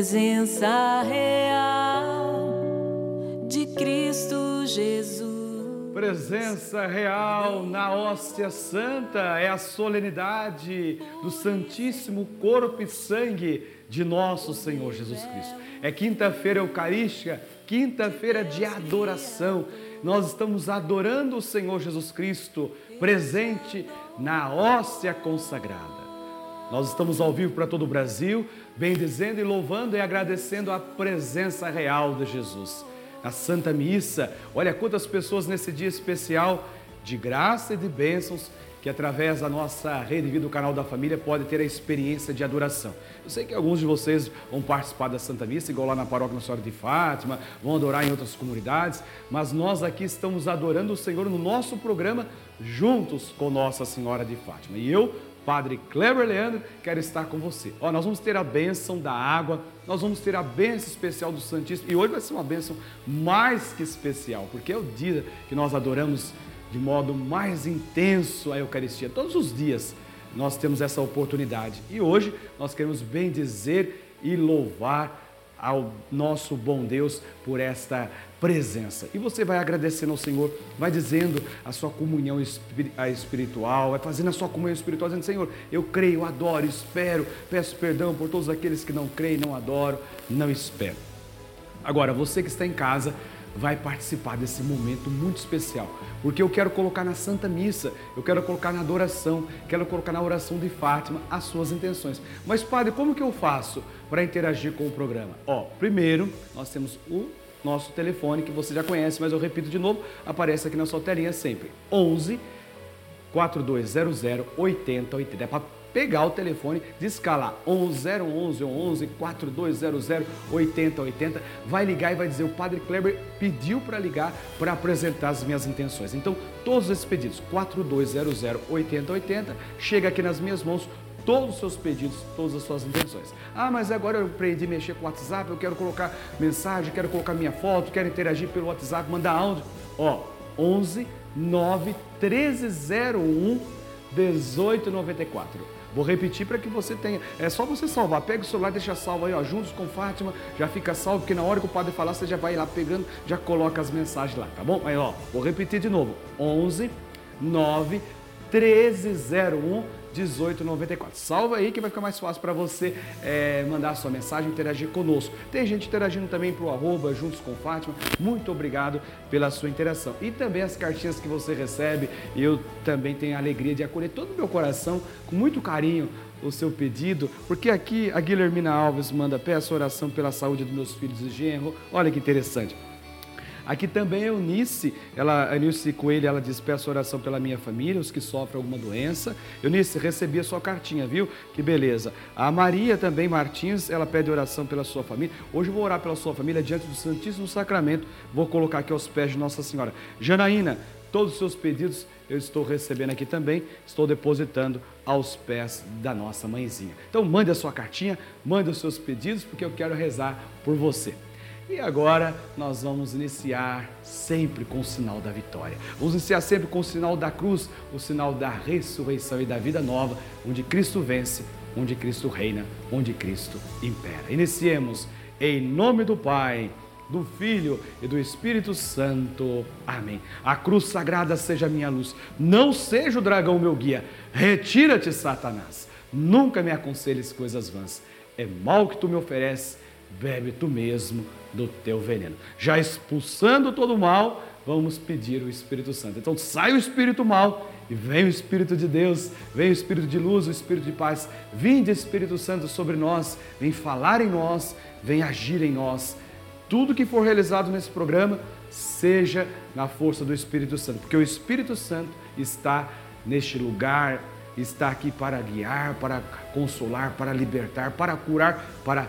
presença real de Cristo Jesus. Presença real na hóstia santa é a solenidade do Santíssimo Corpo e Sangue de nosso Senhor Jesus Cristo. É quinta-feira eucarística, quinta-feira de adoração. Nós estamos adorando o Senhor Jesus Cristo, presente na hóstia consagrada. Nós estamos ao vivo para todo o Brasil, bendizendo e louvando e agradecendo a presença real de Jesus. Na Santa Missa, olha quantas pessoas nesse dia especial de graça e de bênçãos que através da nossa rede Vida, do canal da família, pode ter a experiência de adoração. Eu sei que alguns de vocês vão participar da Santa Missa, igual lá na paróquia Nossa Senhora de Fátima, vão adorar em outras comunidades, mas nós aqui estamos adorando o Senhor no nosso programa, juntos com Nossa Senhora de Fátima. E eu, Padre Kleber Leandro, quero estar com você. Ó, nós vamos ter a bênção da água, nós vamos ter a bênção especial do Santíssimo, e hoje vai ser uma bênção mais que especial, porque é o dia que nós adoramos de modo mais intenso a Eucaristia. Todos os dias nós temos essa oportunidade. E hoje nós queremos bendizer e louvar ao nosso bom Deus por esta presença. E você vai agradecendo ao Senhor, vai dizendo a sua comunhão espiritual, vai fazendo a sua comunhão espiritual, dizendo: Senhor, eu creio, adoro, espero, peço perdão por todos aqueles que não creem, não adoram, não esperam. Agora, você que está em casa, vai participar desse momento muito especial, porque eu quero colocar na Santa Missa, eu quero colocar na adoração, quero colocar na oração de Fátima as suas intenções. Mas, padre, como que eu faço para interagir com o programa? Ó, primeiro, nós temos o nosso telefone que você já conhece, mas eu repito de novo, aparece aqui na sua telinha sempre. 11 4200 8080. É para pegar o telefone, descalar 011 11 4200 8080, vai ligar e vai dizer: o Padre Kleber pediu para ligar para apresentar as minhas intenções. Então, todos esses pedidos, 4200 8080, chega aqui nas minhas mãos todos os seus pedidos, todas as suas intenções. Ah, mas agora eu aprendi a mexer com o WhatsApp, eu quero colocar mensagem, quero colocar minha foto, quero interagir pelo WhatsApp, mandar áudio. Ó, 11 9 1301 1894. Vou repetir para que você tenha. É só você salvar. Pega o celular, deixa salvo aí, ó, juntos com Fátima, já fica salvo, porque na hora que o padre falar, você já vai lá pegando, já coloca as mensagens lá, tá bom? Aí, ó, vou repetir de novo. 11 9 1301 1894. Salva aí que vai ficar mais fácil para você é, mandar sua mensagem, interagir conosco. Tem gente interagindo também para o arroba Juntos com Fátima. Muito obrigado pela sua interação. E também as cartinhas que você recebe, eu também tenho a alegria de acolher todo o meu coração, com muito carinho, o seu pedido, porque aqui a Guilhermina Alves manda peço oração pela saúde dos meus filhos e genro. Olha que interessante. Aqui também a Eunice, ela, Eunice Coelho, ela diz, peço oração pela minha família, os que sofrem alguma doença. Eunice, recebi a sua cartinha, viu? Que beleza. A Maria também Martins, ela pede oração pela sua família. Hoje eu vou orar pela sua família diante do Santíssimo Sacramento. Vou colocar aqui aos pés de Nossa Senhora. Janaína, todos os seus pedidos eu estou recebendo aqui também, estou depositando aos pés da nossa mãezinha. Então mande a sua cartinha, mande os seus pedidos, porque eu quero rezar por você. E agora nós vamos iniciar sempre com o sinal da vitória. Vamos iniciar sempre com o sinal da cruz, o sinal da ressurreição e da vida nova, onde Cristo vence, onde Cristo reina, onde Cristo impera. Iniciemos em nome do Pai, do Filho e do Espírito Santo. Amém. A cruz sagrada seja minha luz, não seja o dragão meu guia. Retira-te, Satanás. Nunca me aconselhes coisas vãs. É mal que tu me ofereces, bebe tu mesmo do teu veneno. Já expulsando todo o mal, vamos pedir o Espírito Santo. Então sai o espírito mal e vem o Espírito de Deus, vem o Espírito de luz, o Espírito de paz. Vinde Espírito Santo sobre nós, vem falar em nós, vem agir em nós. Tudo que for realizado nesse programa, seja na força do Espírito Santo, porque o Espírito Santo está neste lugar, está aqui para guiar, para consolar, para libertar, para curar, para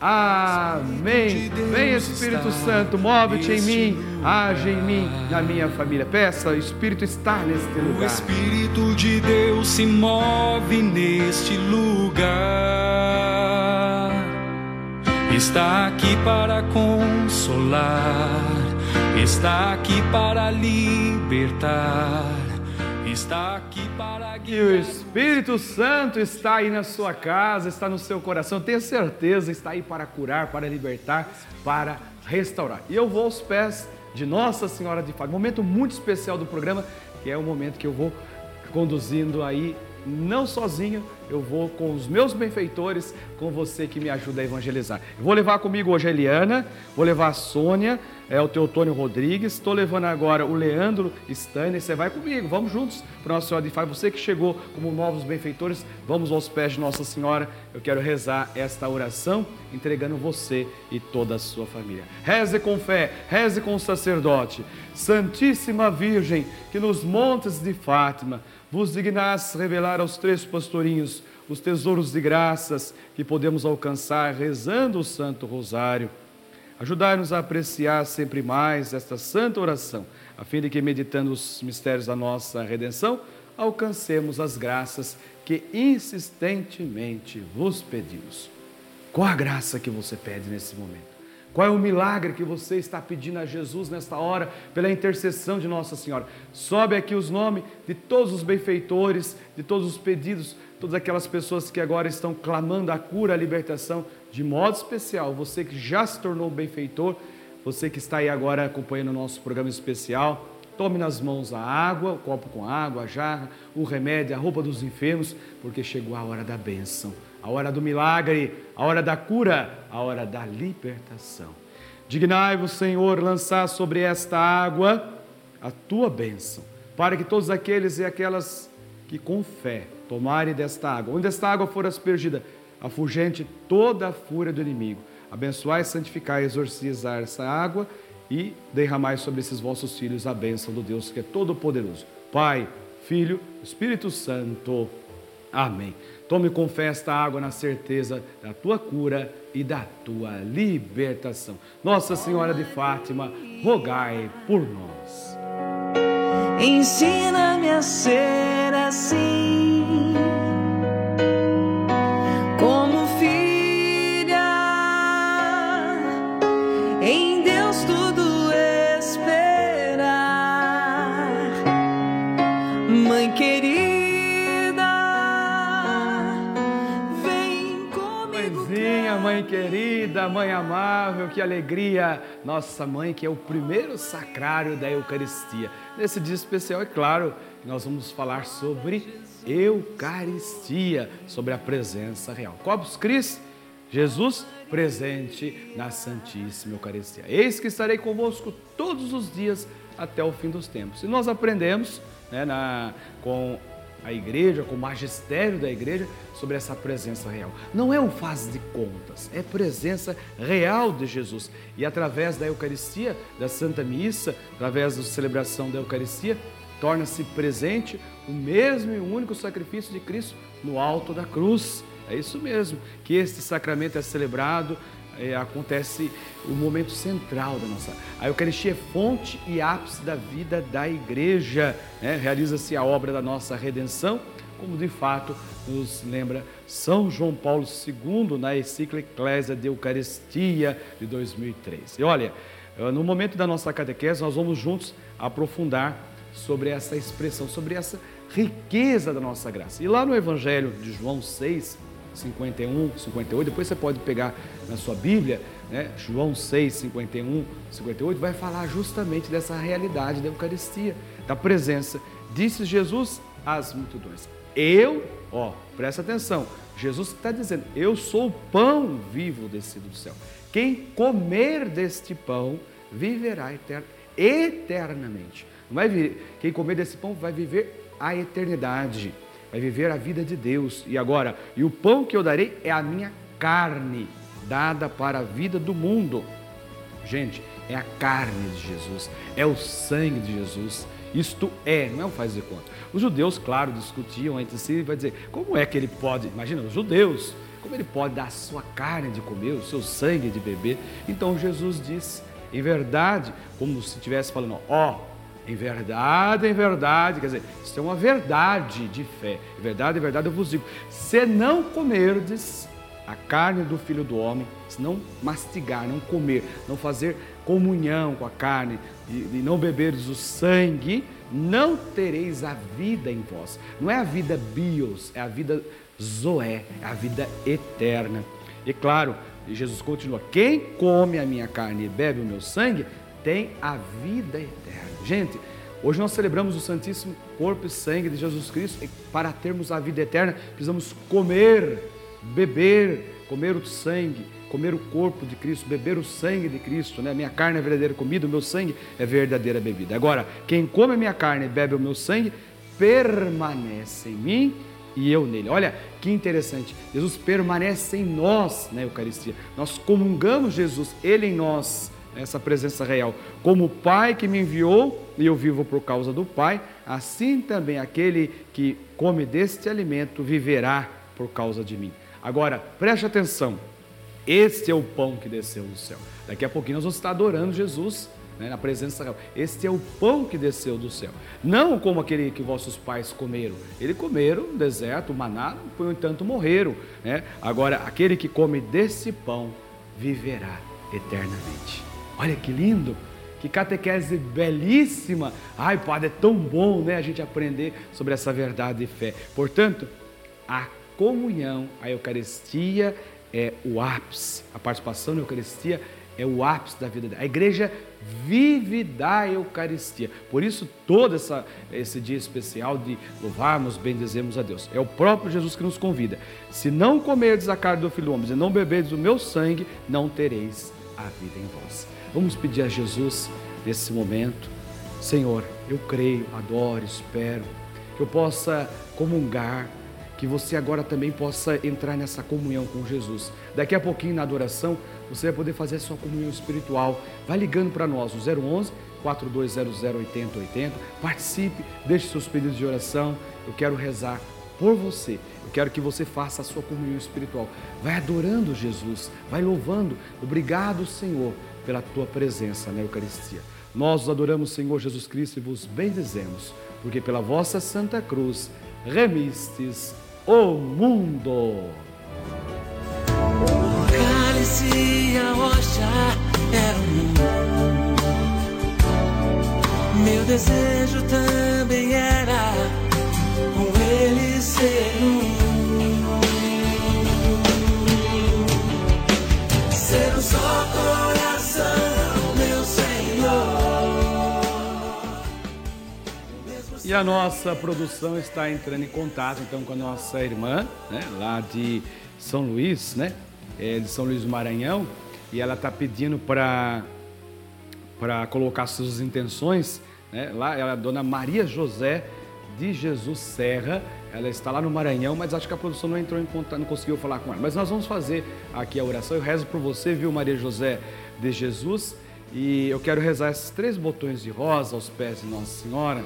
Amém. Vem Espírito Santo, move-te em mim, age em mim, na minha família. Peça, o Espírito está neste lugar. O Espírito de Deus se move neste lugar. Está aqui para consolar, está aqui para libertar, está aqui para E o Espírito Santo está aí na sua casa, está no seu coração, tenha certeza, está aí para curar, para libertar, para restaurar. E eu vou aos pés de Nossa Senhora de Fátima, momento muito especial do programa, que é o momento que eu vou conduzindo aí não sozinho, eu vou com os meus benfeitores, com você que me ajuda a evangelizar. Eu vou levar comigo hoje a Eliana, vou levar a Sônia, é o Teotônio Rodrigues, estou levando agora o Leandro Stanley, você vai comigo, vamos juntos para Nossa Senhora de Fátima. Você que chegou como novos benfeitores, vamos aos pés de Nossa Senhora. Eu quero rezar esta oração, entregando você e toda a sua família. Reze com fé, reze com o sacerdote. Santíssima Virgem, que nos montes de Fátima vos dignais revelar aos três pastorinhos os tesouros de graças que podemos alcançar rezando o Santo Rosário. Ajudai-nos a apreciar sempre mais esta santa oração, a fim de que, meditando os mistérios da nossa redenção, alcancemos as graças que insistentemente vos pedimos. Qual a graça que você pede nesse momento? Qual é o milagre que você está pedindo a Jesus nesta hora, pela intercessão de Nossa Senhora? Sobe aqui os nomes de todos os benfeitores, de todos os pedidos, todas aquelas pessoas que agora estão clamando a cura, a libertação, de modo especial. Você que já se tornou benfeitor, você que está aí agora acompanhando o nosso programa especial, tome nas mãos a água, o copo com água, a jarra, o remédio, a roupa dos enfermos, porque chegou a hora da bênção a hora do milagre, a hora da cura, a hora da libertação. Dignai-vos, Senhor, lançar sobre esta água a tua bênção, para que todos aqueles e aquelas que com fé tomarem desta água, onde esta água for aspergida, afugente toda a fúria do inimigo. Abençoai, santificai, exorcizar essa água e derramai sobre esses vossos filhos a bênção do Deus que é todo-poderoso. Pai, Filho, Espírito Santo. Amém. Tome com fé esta água na certeza da tua cura e da tua libertação. Nossa Senhora de Fátima, rogai por nós. Ensina-me a ser assim, querida, mãe amável, que alegria! Nossa mãe, que é o primeiro sacrário da Eucaristia. Nesse dia especial, é claro, nós vamos falar sobre Eucaristia, sobre a presença real. Corpus Christi, Jesus presente na Santíssima Eucaristia. Eis que estarei convosco todos os dias até o fim dos tempos. E nós aprendemos né, na, com a igreja, com o magistério da igreja, sobre essa presença real. Não é um faz de contas, é presença real de Jesus. E através da Eucaristia, da Santa Missa, através da celebração da Eucaristia, torna-se presente o mesmo e único sacrifício de Cristo no alto da cruz. É isso mesmo, que este sacramento é celebrado é, acontece o momento central da nossa. A Eucaristia é fonte e ápice da vida da igreja. Né? Realiza-se a obra da nossa redenção, como de fato nos lembra São João Paulo II na encíclica Eclésia de Eucaristia de 2003. E olha, eh, no momento da nossa catequese, nós vamos juntos aprofundar sobre essa expressão, sobre essa riqueza da nossa graça. E lá no Evangelho de João 6, 51, 58, depois você pode pegar na sua Bíblia, né? João 6, 51, 58, vai falar justamente dessa realidade da Eucaristia, da presença. Disse Jesus às multidões: Eu, ó, presta atenção, Jesus está dizendo: Eu sou o pão vivo descido do céu. Quem comer deste pão viverá eternamente. Não vai quem comer desse pão vai viver a eternidade vai viver a vida de Deus. E agora, e o pão que eu darei é a minha carne, dada para a vida do mundo. Gente, é a carne de Jesus, é o sangue de Jesus. Isto é, não é um faz de conta. Os judeus, claro, discutiam entre si e vai dizer, como é que ele pode, imagina, os judeus, como ele pode dar a sua carne de comer, o seu sangue de beber? Então Jesus disse, em verdade, como se estivesse falando, ó, oh, em verdade, em verdade, quer dizer, isso é uma verdade de fé. Em verdade, em verdade eu vos digo: se não comerdes a carne do filho do homem, se não mastigar, não comer, não fazer comunhão com a carne e, não beberdes o sangue, não tereis a vida em vós. Não é a vida bios, é a vida zoé, é a vida eterna. E claro, Jesus continua: quem come a minha carne e bebe o meu sangue tem a vida eterna. Gente, hoje nós celebramos o Santíssimo Corpo e Sangue de Jesus Cristo e para termos a vida eterna precisamos comer, beber, comer o sangue, comer o corpo de Cristo, beber o sangue de Cristo, né? Minha carne é verdadeira comida, o meu sangue é verdadeira bebida. Agora, quem come a minha carne e bebe o meu sangue, permanece em mim e eu nele. Olha que interessante. Jesus permanece em nós na Eucaristia. Nós comungamos Jesus, ele em nós essa presença real. Como o Pai que me enviou e eu vivo por causa do Pai, assim também aquele que come deste alimento viverá por causa de mim. Agora, preste atenção. Este é o pão que desceu do céu. Daqui a pouquinho nós vamos estar adorando Jesus né, na presença real. Este é o pão que desceu do céu. Não como aquele que vossos pais comeram. Eles comeram no deserto, o maná, por entanto morreram. Né? Agora, aquele que come desse pão viverá eternamente. Olha que lindo, que catequese belíssima. Ai, Padre, é tão bom né, a gente aprender sobre essa verdade de fé. Portanto, a comunhão, a Eucaristia é o ápice, a participação na Eucaristia é o ápice da vida. A igreja vive da Eucaristia. Por isso, todo essa, esse dia especial de louvarmos, bendizemos a Deus. É o próprio Jesus que nos convida. Se não comerdes a carne do filho do homem e não beberdes o meu sangue, não tereis a vida em vós. Vamos pedir a Jesus nesse momento, Senhor, eu creio, adoro, espero que eu possa comungar, que você agora também possa entrar nessa comunhão com Jesus. Daqui a pouquinho na adoração, você vai poder fazer a sua comunhão espiritual. Vai ligando para nós, o 011 4200 8080. Participe, deixe seus pedidos de oração. Eu quero rezar por você. Eu quero que você faça a sua comunhão espiritual. Vai adorando Jesus, vai louvando. Obrigado, Senhor, pela tua presença na Eucaristia. Nós os adoramos, Senhor Jesus Cristo, e vos bendizemos, porque pela vossa Santa Cruz remistes o mundo. O era um. Meu desejo também a nossa produção está entrando em contato então com a nossa irmã, né, lá de São Luís, né, é, de São Luís do Maranhão, e ela está pedindo para para colocar suas intenções, né, lá ela é dona Maria José de Jesus Serra, ela está lá no Maranhão, mas acho que a produção não entrou em contato, não conseguiu falar com ela. Mas nós vamos fazer aqui a oração. Eu rezo por você, viu, Maria José de Jesus, e eu quero rezar esses três botões de rosa aos pés de Nossa Senhora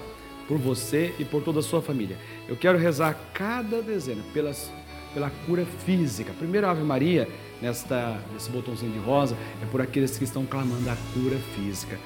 por você e por toda a sua família. Eu quero rezar cada dezena pelas, pela cura física. Primeiro, Ave Maria, nesta, nesse botãozinho de rosa, é por aqueles que estão clamando a cura física.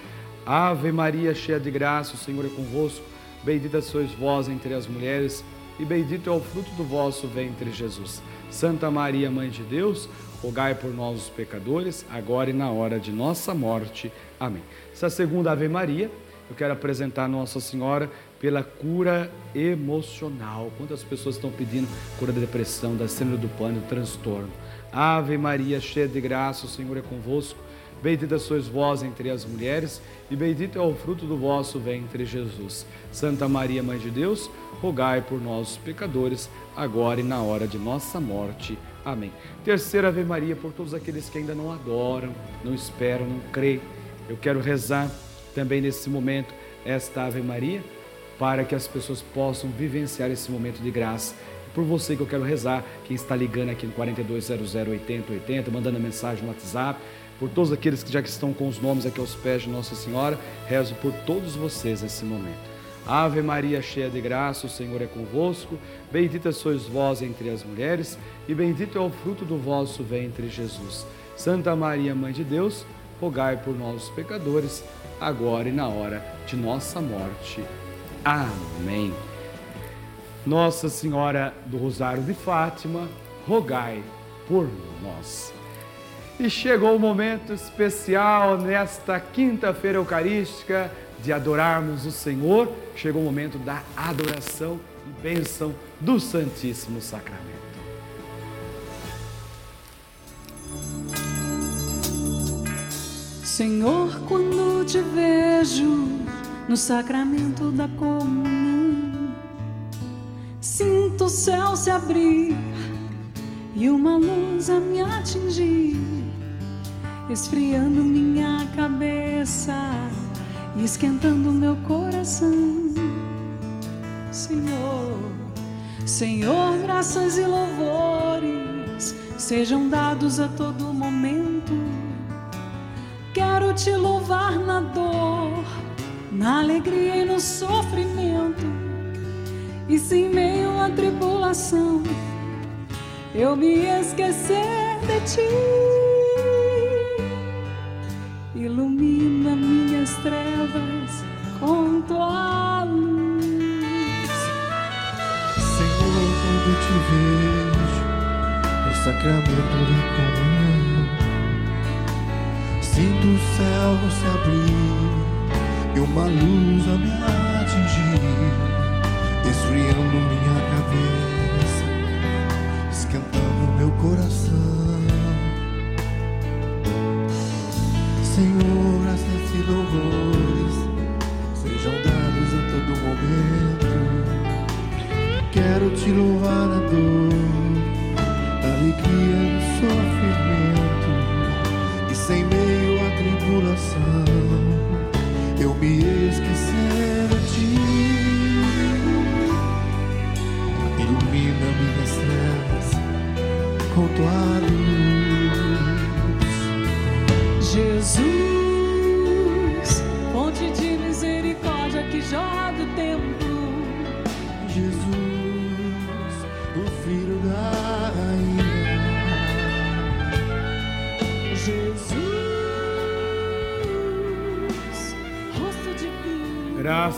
Ave Maria, cheia de graça, o Senhor é convosco. Bendita sois vós entre as mulheres, e bendito é o fruto do vosso ventre, Jesus. Santa Maria, Mãe de Deus, rogai por nós, os pecadores, agora e na hora de nossa morte. Amém. Essa segunda Ave Maria, eu quero apresentar Nossa Senhora pela cura emocional. Quantas pessoas estão pedindo cura da depressão, da síndrome do pânico, do transtorno? Ave Maria, cheia de graça, o Senhor é convosco. Bendita sois vós entre as mulheres, e bendito é o fruto do vosso ventre, Jesus. Santa Maria, Mãe de Deus, rogai por nós, pecadores, agora e na hora de nossa morte. Amém. Terceira Ave Maria, por todos aqueles que ainda não adoram, não esperam, não creem. Eu quero rezar também nesse momento esta Ave Maria para que as pessoas possam vivenciar esse momento de graça. Por você que eu quero rezar, quem está ligando aqui no 4200 8080, mandando mensagem no WhatsApp, por todos aqueles que já estão com os nomes aqui aos pés de Nossa Senhora, rezo por todos vocês nesse momento. Ave Maria, cheia de graça, o Senhor é convosco. Bendita sois vós entre as mulheres, e bendito é o fruto do vosso ventre, Jesus. Santa Maria, Mãe de Deus, rogai por nós, pecadores, agora e na hora de nossa morte. Amém. Nossa Senhora do Rosário de Fátima, rogai por nós. E chegou o momento especial nesta quinta-feira eucarística de adorarmos o Senhor, chegou o momento da adoração e bênção do Santíssimo Sacramento. Senhor, quando te vejo no sacramento da comunhão, sinto o céu se abrir e uma luz a me atingir, esfriando minha cabeça e esquentando meu coração. Senhor, Senhor, graças e louvores sejam dados a todo momento. Quero te louvar na dor, na alegria e no sofrimento. E se em meio à tribulação eu me esquecer de ti ilumina minhas trevas com tua luz. Senhor, quando te vejo no sacramento da comunhão, sinto o céu se abrir e uma luz a me atingir, esfriando minha cabeça, esquentando meu coração. Senhor, graças e louvores sejam dados a todo momento. Quero te louvar na dor, na alegria no sofrimento. E sem meio à tribulação, me esquecer de ti. Ilumina minhas trevas com tua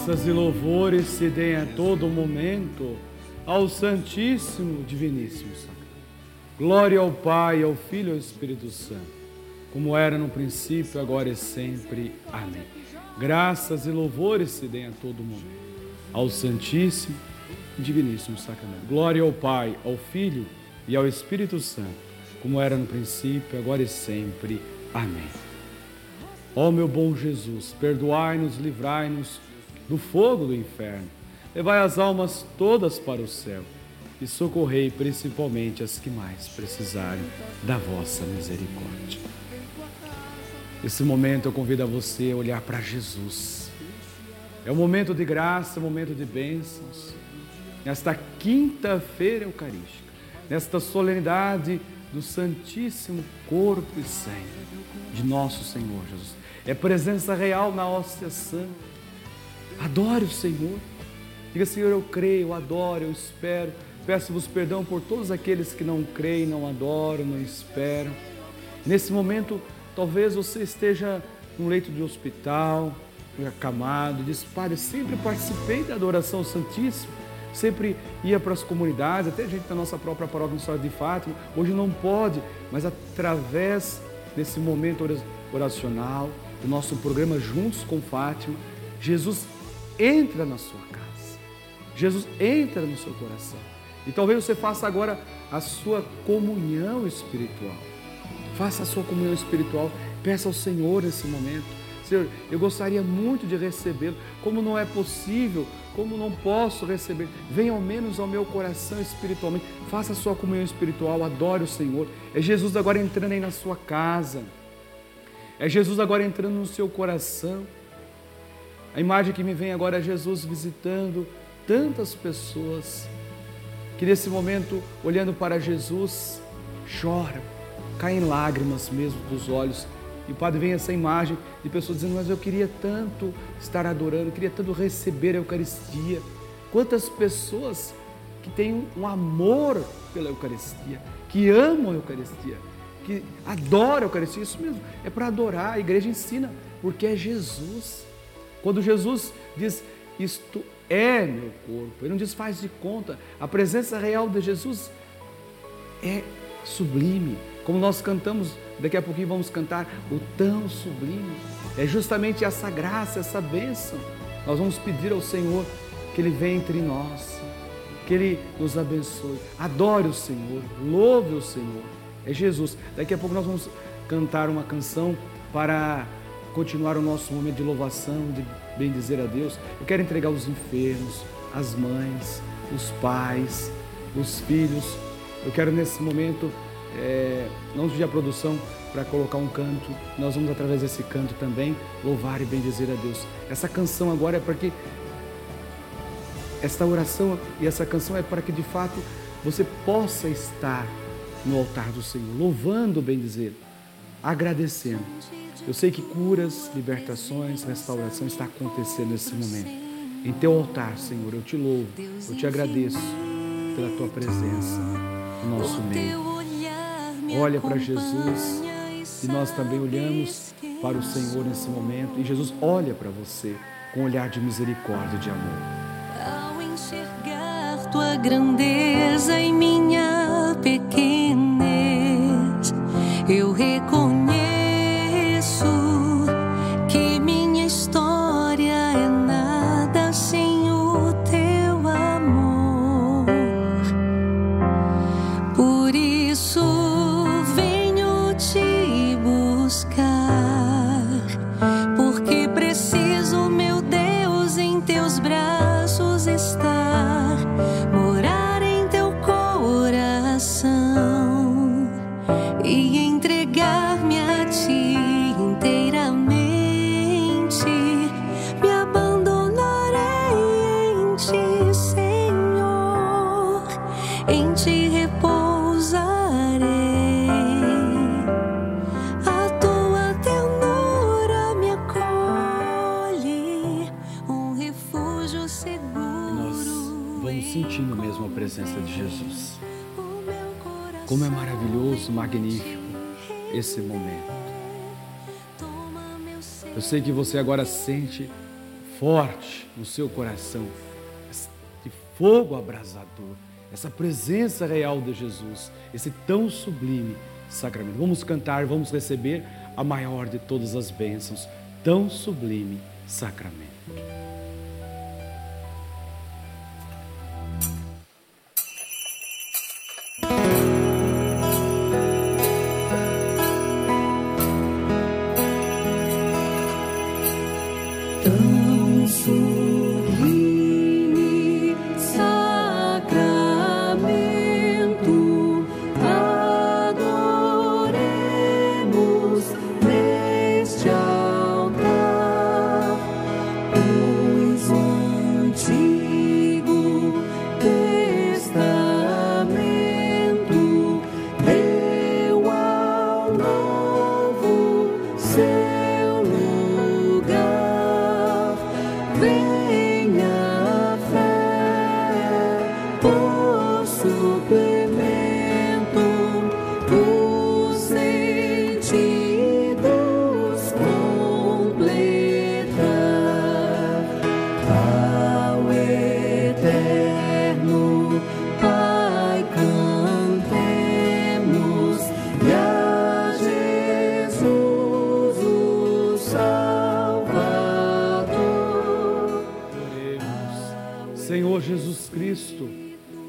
Graças e louvores se deem a todo momento ao Santíssimo Diviníssimo Sacramento. Glória ao Pai, ao Filho e ao Espírito Santo, como era no princípio, agora e sempre. Amém. Graças e louvores se deem a todo momento ao Santíssimo Diviníssimo Sacramento. Glória ao Pai, ao Filho e ao Espírito Santo, como era no princípio, agora e sempre. Amém. Ó meu bom Jesus, perdoai-nos, livrai-nos do fogo do inferno, levai as almas todas para o céu e socorrei principalmente as que mais precisarem da vossa misericórdia. Nesse momento eu convido a você a olhar para Jesus. É um momento de graça, é um momento de bênçãos. Nesta quinta-feira eucarística, nesta solenidade do Santíssimo Corpo e Sangue de nosso Senhor Jesus. É presença real na hóstia santa. Adore o Senhor. Diga, Senhor, eu creio, eu adoro, eu espero. Peço-vos perdão por todos aqueles que não creem, não adoram, não esperam. Nesse momento, talvez você esteja num leito de hospital, acamado, diz, Padre, sempre participei da adoração santíssima, sempre ia para as comunidades, até gente da nossa própria paróquia Senhora de Fátima, hoje não pode, mas através desse momento oracional, do nosso programa Juntos com Fátima, Jesus entra na sua casa, Jesus entra no seu coração. E talvez você faça agora a sua comunhão espiritual. Faça a sua comunhão espiritual. Peça ao Senhor nesse momento. Senhor, eu gostaria muito de recebê-lo. Como não é possível, como não posso receber, venha ao menos ao meu coração espiritualmente. Faça a sua comunhão espiritual, adore o Senhor. É Jesus agora entrando aí na sua casa. É Jesus agora entrando no seu coração. A imagem que me vem agora é Jesus visitando tantas pessoas que nesse momento, olhando para Jesus, choram, caem lágrimas mesmo dos olhos E o Padre vem essa imagem de pessoas dizendo, mas eu queria tanto estar adorando, eu queria tanto receber a Eucaristia. Quantas pessoas que têm um amor pela Eucaristia, que amam a Eucaristia, que adoram a Eucaristia, isso mesmo, é para adorar, a igreja ensina, porque é Jesus. Quando Jesus diz, isto é meu corpo, ele não diz faz de conta, a presença real de Jesus é sublime, como nós cantamos, daqui a pouquinho vamos cantar o tão sublime, é justamente essa graça, essa bênção, nós vamos pedir ao Senhor que Ele venha entre nós, que Ele nos abençoe, adore o Senhor, louve o Senhor, é Jesus. Daqui a pouco nós vamos cantar uma canção para continuar o nosso momento de louvação, de bendizer a Deus. Eu quero entregar os enfermos, as mães, os pais, os filhos. Eu quero nesse momento, é, não pedir a produção para colocar um canto, nós vamos através desse canto também louvar e bendizer a Deus. Essa canção agora é para que esta oração e essa canção é para que de fato você possa estar no altar do Senhor, louvando, bem dizer, agradecendo. Eu sei que curas, libertações, restauração está acontecendo nesse momento. Em teu altar, Senhor, eu te louvo, eu te agradeço pela tua presença no nosso meio. Olha para Jesus e nós também olhamos para o Senhor nesse momento e Jesus olha para você com um olhar de misericórdia e de amor. Ao enxergar tua grandeza em minha presença de Jesus. Como é maravilhoso, magnífico esse momento. Eu sei que você agora sente forte no seu coração esse fogo abrasador, essa presença real de Jesus, esse tão sublime sacramento. Vamos cantar, vamos receber a maior de todas as bênçãos, tão sublime sacramento. Cristo,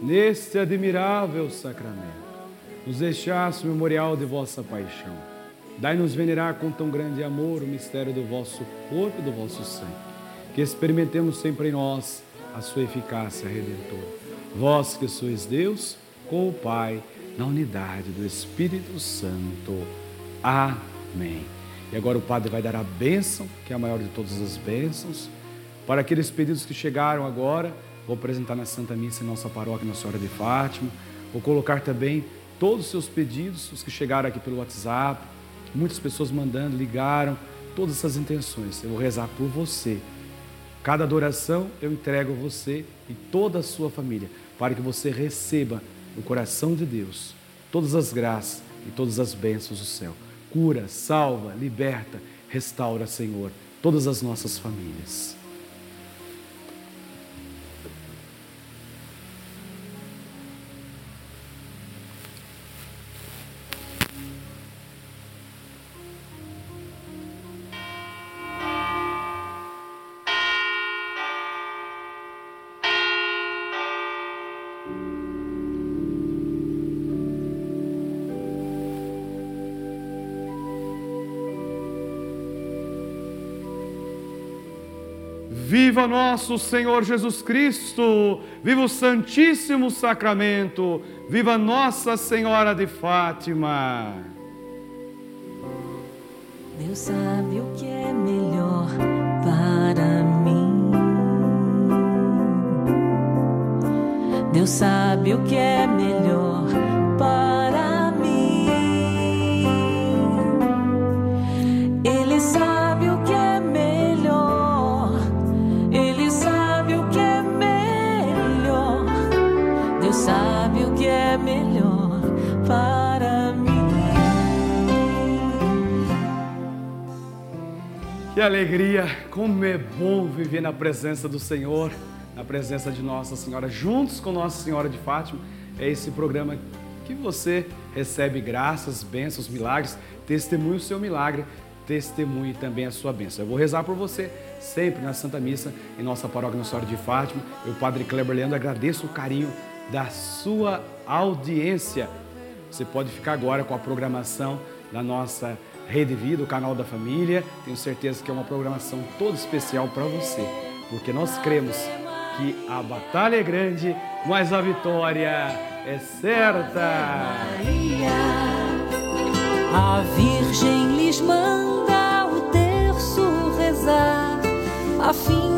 neste admirável sacramento, nos deixaste o memorial de vossa paixão. Dai-nos venerar com tão grande amor o mistério do vosso corpo e do vosso sangue, que experimentemos sempre em nós a sua eficácia redentora. Vós que sois Deus, com o Pai, na unidade do Espírito Santo. Amém. E agora o Padre vai dar a bênção, que é a maior de todas as bênçãos, para aqueles pedidos que chegaram agora, vou apresentar na Santa Missa em nossa paróquia, Nossa Senhora de Fátima. Vou colocar também todos os seus pedidos, os que chegaram aqui pelo WhatsApp, Muitas pessoas mandando, ligaram, todas essas intenções. Eu vou rezar por você. Cada adoração eu entrego a você e toda a sua família, para que você receba no coração de Deus todas as graças e todas as bênçãos do céu. Cura, salva, liberta, restaura, Senhor, todas as nossas famílias. Viva nosso Senhor Jesus Cristo! Viva o Santíssimo Sacramento! Viva Nossa Senhora de Fátima! Deus sabe o que é melhor para mim. Deus sabe o que é melhor Que alegria! Como é bom viver na presença do Senhor, na presença de Nossa Senhora, juntos com Nossa Senhora de Fátima. É esse programa que você recebe graças, bênçãos, milagres, testemunhe o seu milagre, testemunhe também a sua bênção. Eu vou rezar por você sempre na Santa Missa, em nossa paróquia Nossa Senhora de Fátima. Eu, Padre Kleber Leandro, agradeço o carinho da sua audiência. Você pode ficar agora com a programação da nossa Rede Vida, o canal da família. Tenho certeza que é uma programação toda especial para você, porque nós cremos que a batalha é grande, mas a vitória é certa. Maria, a Virgem lhes manda o terço rezar, a fim